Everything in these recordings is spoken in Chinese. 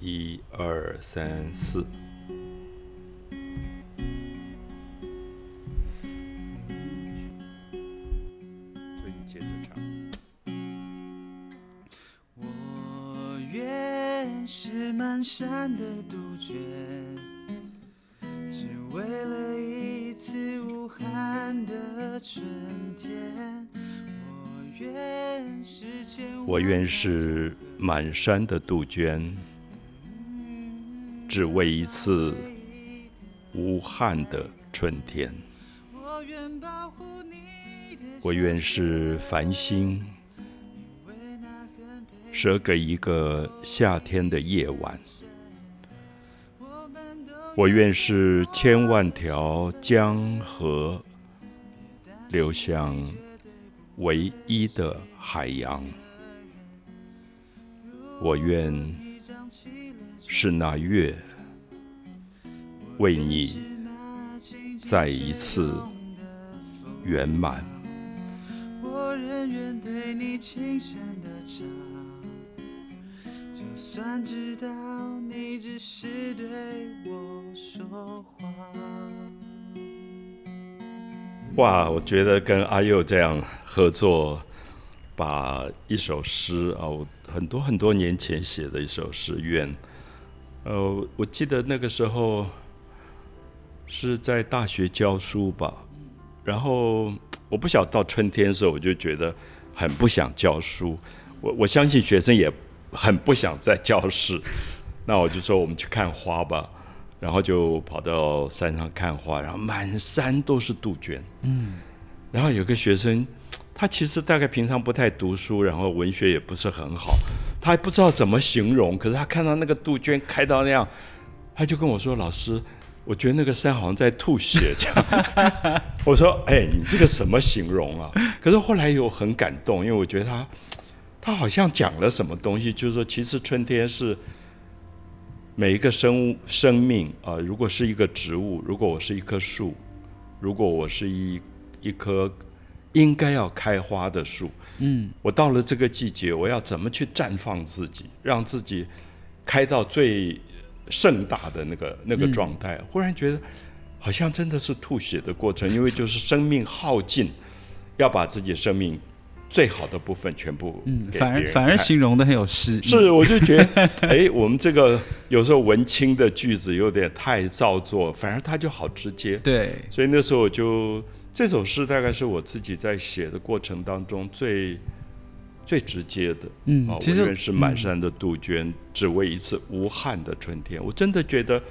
一二三四。所以接着唱。我愿是满山的杜鹃，只为了一次无憾的春天。我愿是千我愿是满山的杜鹃，只为一次无憾的春天。我愿是繁星，舍给一个夏天的夜晚。我愿是千万条江河，流向唯一的海洋。我愿是那月，为你再一次圆满。我仍愿对你轻声的唱，就算知道你只是对我说谎。哇，我觉得跟阿佑这样合作，把一首诗啊，我很多很多年前写的一首诗《愿》，呃，我记得那个时候是在大学教书吧，然后我不晓得到春天的时候，我就觉得很不想教书，我我相信学生也很不想在教室，那我就说我们去看花吧。然后就跑到山上看花，然后满山都是杜鹃。嗯，然后有个学生，他其实大概平常不太读书，然后文学也不是很好，他还不知道怎么形容。可是他看到那个杜鹃开到那样，他就跟我说：“老师，我觉得那个山好像在吐血。”这样，我说：“哎，你这个什么形容啊？”可是后来又很感动，因为我觉得他他好像讲了什么东西，就是说，其实春天是。每一个生物生命啊、如果是一个植物，如果我是一棵树，如果我是一一棵应该要开花的树，嗯，我到了这个季节，我要怎么去绽放自己，让自己开到最盛大的那个那个状态？忽然觉得好像真的是吐血的过程，因为就是生命耗尽，要把自己生命最好的部分全部嗯，给反而反而形容的很有诗意。是，我就觉得，哎，我们这个有时候文青的句子有点太造作，反而它就好直接。对，所以那时候我就这首诗大概是我自己在写的过程当中最最直接的。啊，嗯其实满山的杜鹃，只为一次无憾的春天。我真的觉得，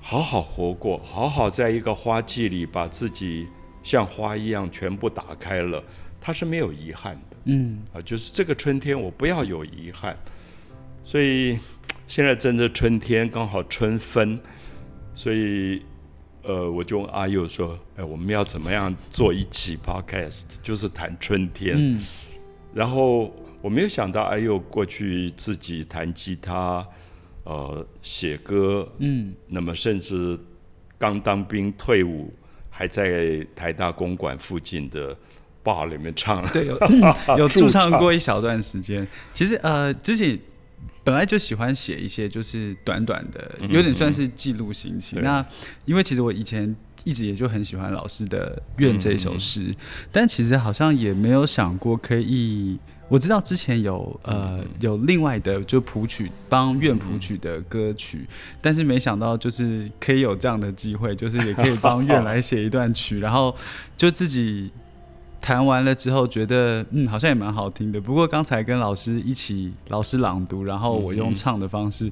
好好活过，好好在一个花季里把自己像花一样全部打开了，它是没有遗憾的。嗯，啊，就是这个春天我不要有遗憾，所以现在正是春天，刚好春分，所以呃，我就问阿佑说，哎，我们要怎么样做一期 podcast，就是谈春天。嗯，然后我没有想到哎呦过去自己弹吉他，呃，写歌，嗯，那么甚至刚当兵退伍，还在台大公馆附近的 bar 里面唱。对，有 有 驻唱过一小段时间。其实呃，自己本来就喜欢写一些就是短短的，有点算是记录心情。对那因为其实我以前一直也就很喜欢老师的《愿》这一首诗，但其实好像也没有想过可以。我知道之前有呃有另外的就谱曲帮愿谱曲的歌曲，但是没想到就是可以有这样的机会，就是也可以帮愿来写一段曲，然后就自己弹完了之后，觉得嗯好像也蛮好听的。不过刚才跟老师一起老师朗读，然后我用唱的方式，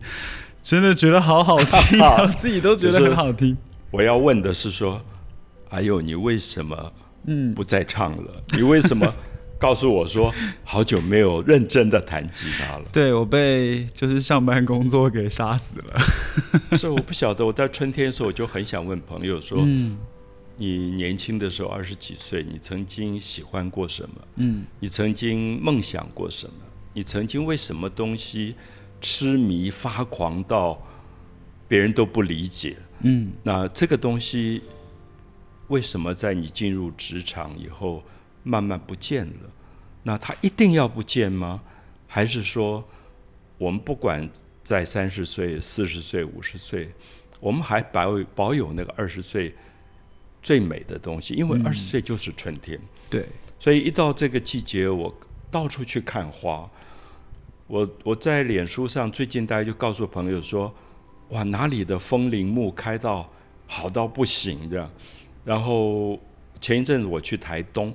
真的觉得好好听 自己都觉得很好听。我要问的是说，哎呦，你为什么嗯，不再唱了？你为什么 告诉我说好久没有认真的弹吉他了？对我被就是上班工作给杀死了。所以我不晓得，我在春天的时候我就很想问朋友说，嗯你年轻的时候二十几岁，你曾经喜欢过什么？嗯你曾经梦想过什么？你曾经为什么东西痴迷发狂到别人都不理解？嗯那这个东西为什么在你进入职场以后慢慢不见了？那它一定要不见吗？还是说我们不管在三十岁、四十岁、五十岁，我们还保有保有那个二十岁最美的东西，因为二十岁就是春天。对，所以一到这个季节，我到处去看花。我我在脸书上最近大家就告诉朋友说，哇，哪里的枫林木开到好到不行的。然后前一阵子我去台东，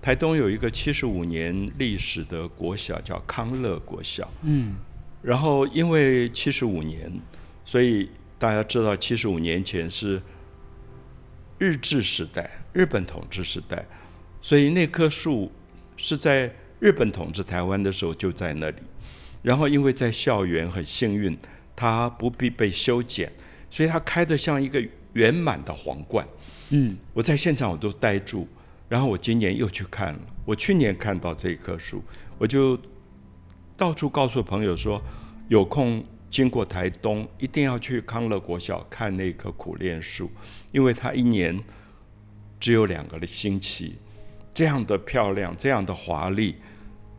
台东有一个七十五年历史的国小叫康乐国小。嗯。然后因为七十五年，所以大家知道七十五年前是日治时代，日本统治时代，所以那棵树是在日本统治台湾的时候就在那里。然后因为在校园很幸运，它不必被修剪，所以它开得像一个圆满的皇冠。嗯，我在现场我都呆住。然后我今年又去看了，我去年看到这棵树，我就。到处告诉朋友说，有空经过台东，一定要去康乐国小看那棵苦楝树，因为它一年只有两个星期，这样的漂亮，这样的华丽。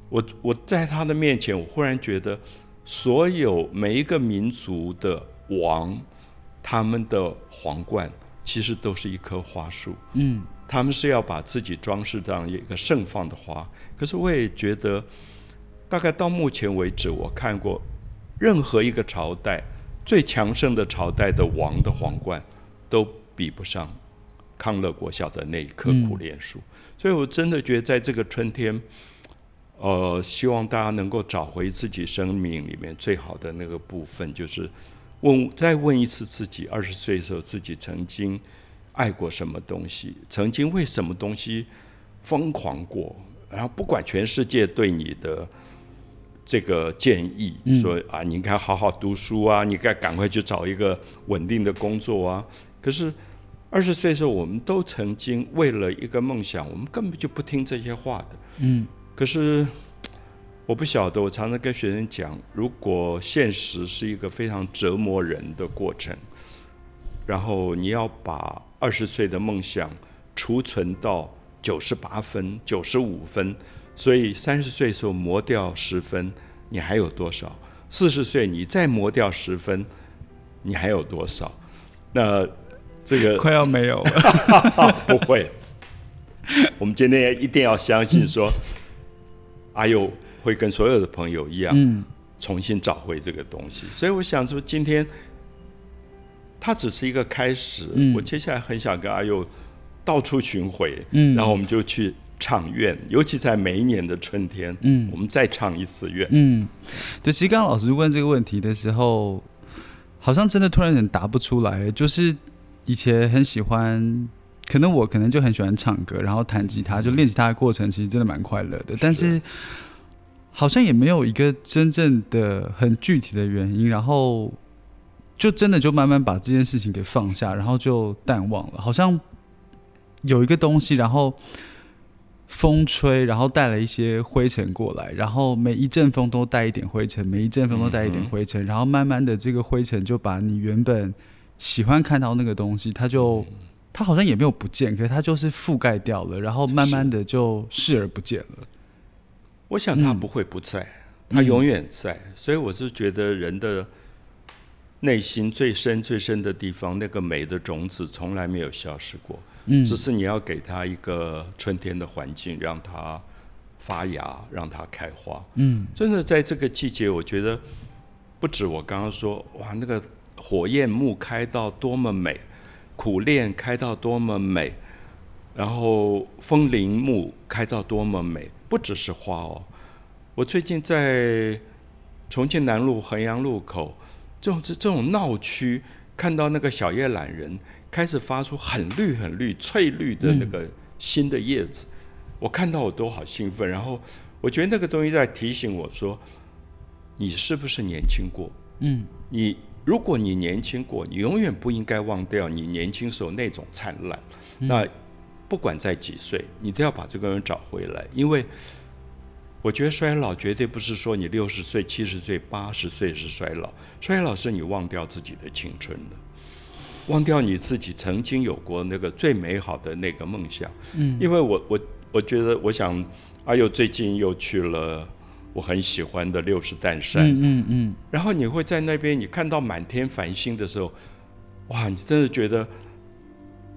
我我在他的面前，我忽然觉得，所有每一个民族的王，他们的皇冠其实都是一棵花树。嗯，他们是要把自己装饰这样一个盛放的花。可是我也觉得。大概到目前为止，我看过任何一个朝代最强盛的朝代的王的皇冠，都比不上康乐国小的那一棵苦楝树。所以我真的觉得，在这个春天，呃，希望大家能够找回自己生命里面最好的那个部分，就是问再问一次自己：二十岁的时候，自己曾经爱过什么东西？曾经为什么东西疯狂过？然后不管全世界对你的。这个建议说啊，你应该好好读书啊，你该赶快去找一个稳定的工作啊。可是二十岁的时候，我们都曾经为了一个梦想，我们根本就不听这些话的。嗯。可是我不晓得，我常常跟学生讲，如果现实是一个非常折磨人的过程，然后你要把二十岁的梦想储存到九十八分、九十五分。所以三十岁的时候磨掉十分，你还有多少？四十岁你再磨掉十分，你还有多少？那这个 快要没有了。不会，我们今天一定要相信说，阿佑会跟所有的朋友一样，重新找回这个东西。所以我想说，今天它只是一个开始。我接下来很想跟阿佑到处巡回，然后我们就去。唱愿，尤其在每一年的春天，嗯，我们再唱一次愿。嗯，对，其实刚刚老师问这个问题的时候，好像真的突然很答不出来。就是以前很喜欢，可能我可能就很喜欢唱歌，然后弹吉他，就练吉他的过程其实真的蛮快乐的。但是好像也没有一个真正的很具体的原因，然后就真的就慢慢把这件事情给放下，然后就淡忘了。好像有一个东西，然后。风吹，然后带了一些灰尘过来，然后每一阵风都带一点灰尘，每一阵风都带一点灰尘，然后慢慢的这个灰尘就把你原本喜欢看到那个东西，它就它好像也没有不见，可是它就是覆盖掉了，然后慢慢的就视而不见了。我想它不会不在，它永远在，所以我是觉得人的内心最深最深的地方，那个美的种子从来没有消失过。嗯，只是你要给它一个春天的环境，让它发芽，让它开花。嗯，真的在这个季节，我觉得不止我刚刚说，哇，那个火焰木开到多么美，苦练开到多么美，然后枫林木开到多么美，不只是花哦。我最近在重庆南路衡阳路口这种这这种闹区，看到那个小叶懒人。开始发出很绿、很绿、翠绿的那个新的叶子，我看到我都好兴奋。然后我觉得那个东西在提醒我说：“你是不是年轻过？”嗯，你如果你年轻过，你永远不应该忘掉你年轻时候那种灿烂。那不管在几岁，你都要把这个人找回来。因为我觉得衰老绝对不是说你六十岁、七十岁、八十岁是衰老，衰老是你忘掉自己的青春了。忘掉你自己曾经有过那个最美好的那个梦想，嗯，因为我我我觉得，我想阿佑最近又去了我很喜欢的六十担山，嗯嗯嗯，然后你会在那边，你看到满天繁星的时候，哇，你真的觉得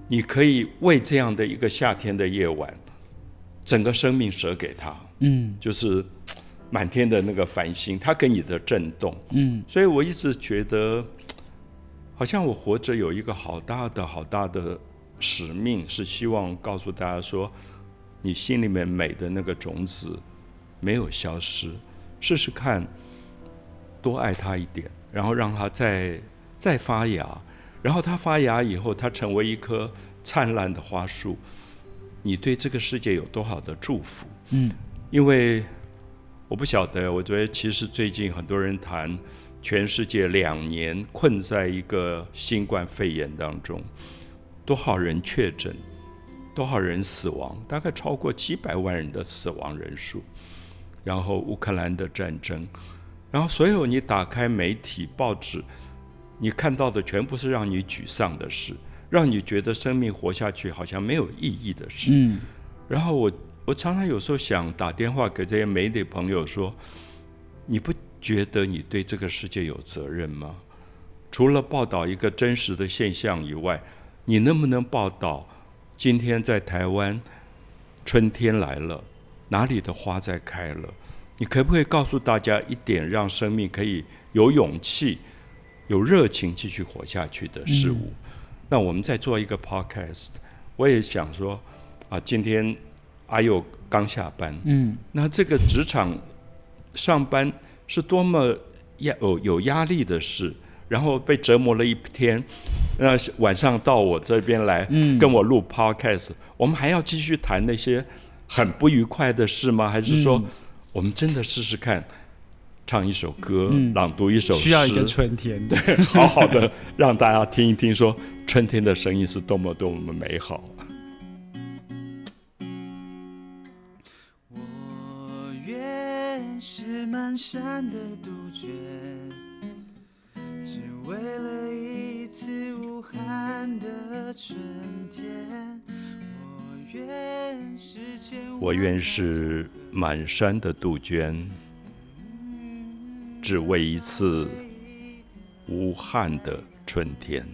你可以为这样的一个夏天的夜晚，整个生命舍给他，嗯。就是满天的那个繁星，它给你的震动。嗯。所以我一直觉得，好像我活着有一个好大的、好大的使命，是希望告诉大家说，你心里面美的那个种子没有消失，试试看，多爱他一点，然后让他再再发芽，然后它发芽以后，它成为一棵灿烂的花树，你对这个世界有多少的祝福？嗯因为我不晓得，我觉得其实最近很多人谈全世界两年困在一个新冠肺炎当中，多少人确诊，多少人死亡，大概超过几百万人的死亡人数。然后乌克兰的战争，然后所有你打开媒体、报纸，你看到的全部是让你沮丧的事，让你觉得生命活下去好像没有意义的事。嗯然后我我常常有时候想打电话给这些媒体朋友说，你不觉得你对这个世界有责任吗？除了报道一个真实的现象以外，你能不能报道今天在台湾春天来了，哪里的花在开了？你可不可以告诉大家一点，让生命可以有勇气、有热情继续活下去的事物？那我们在做一个 podcast，我也想说，啊，今天阿佑刚下班，嗯。那这个职场上班是多么压有有压力的事，然后被折磨了一天，那晚上到我这边来，嗯。跟我录 podcast，我们还要继续谈那些很不愉快的事吗？还是说，嗯我们真的试试看，唱一首歌，嗯朗读一首诗，需要一个春天。对，好好的让大家听一听，说春天的声音是多么多么美好。我愿是满山的杜鹃，只为了一次无憾的春天。我愿是满山的杜鹃，只为一次无憾的春天。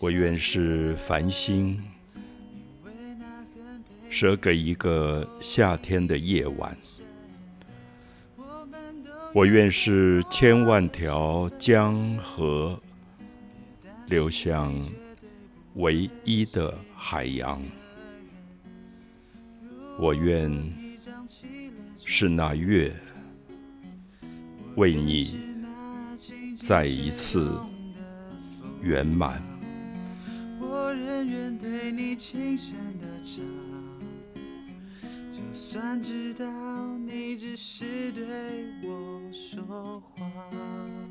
我愿是繁星，舍给一个夏天的夜晚。我愿是千万条江河，流向唯一的海洋。我愿一张起了是那月，为你那静静再一次圆满。我仍愿对你轻声的唱，就算知道你只是对我说谎。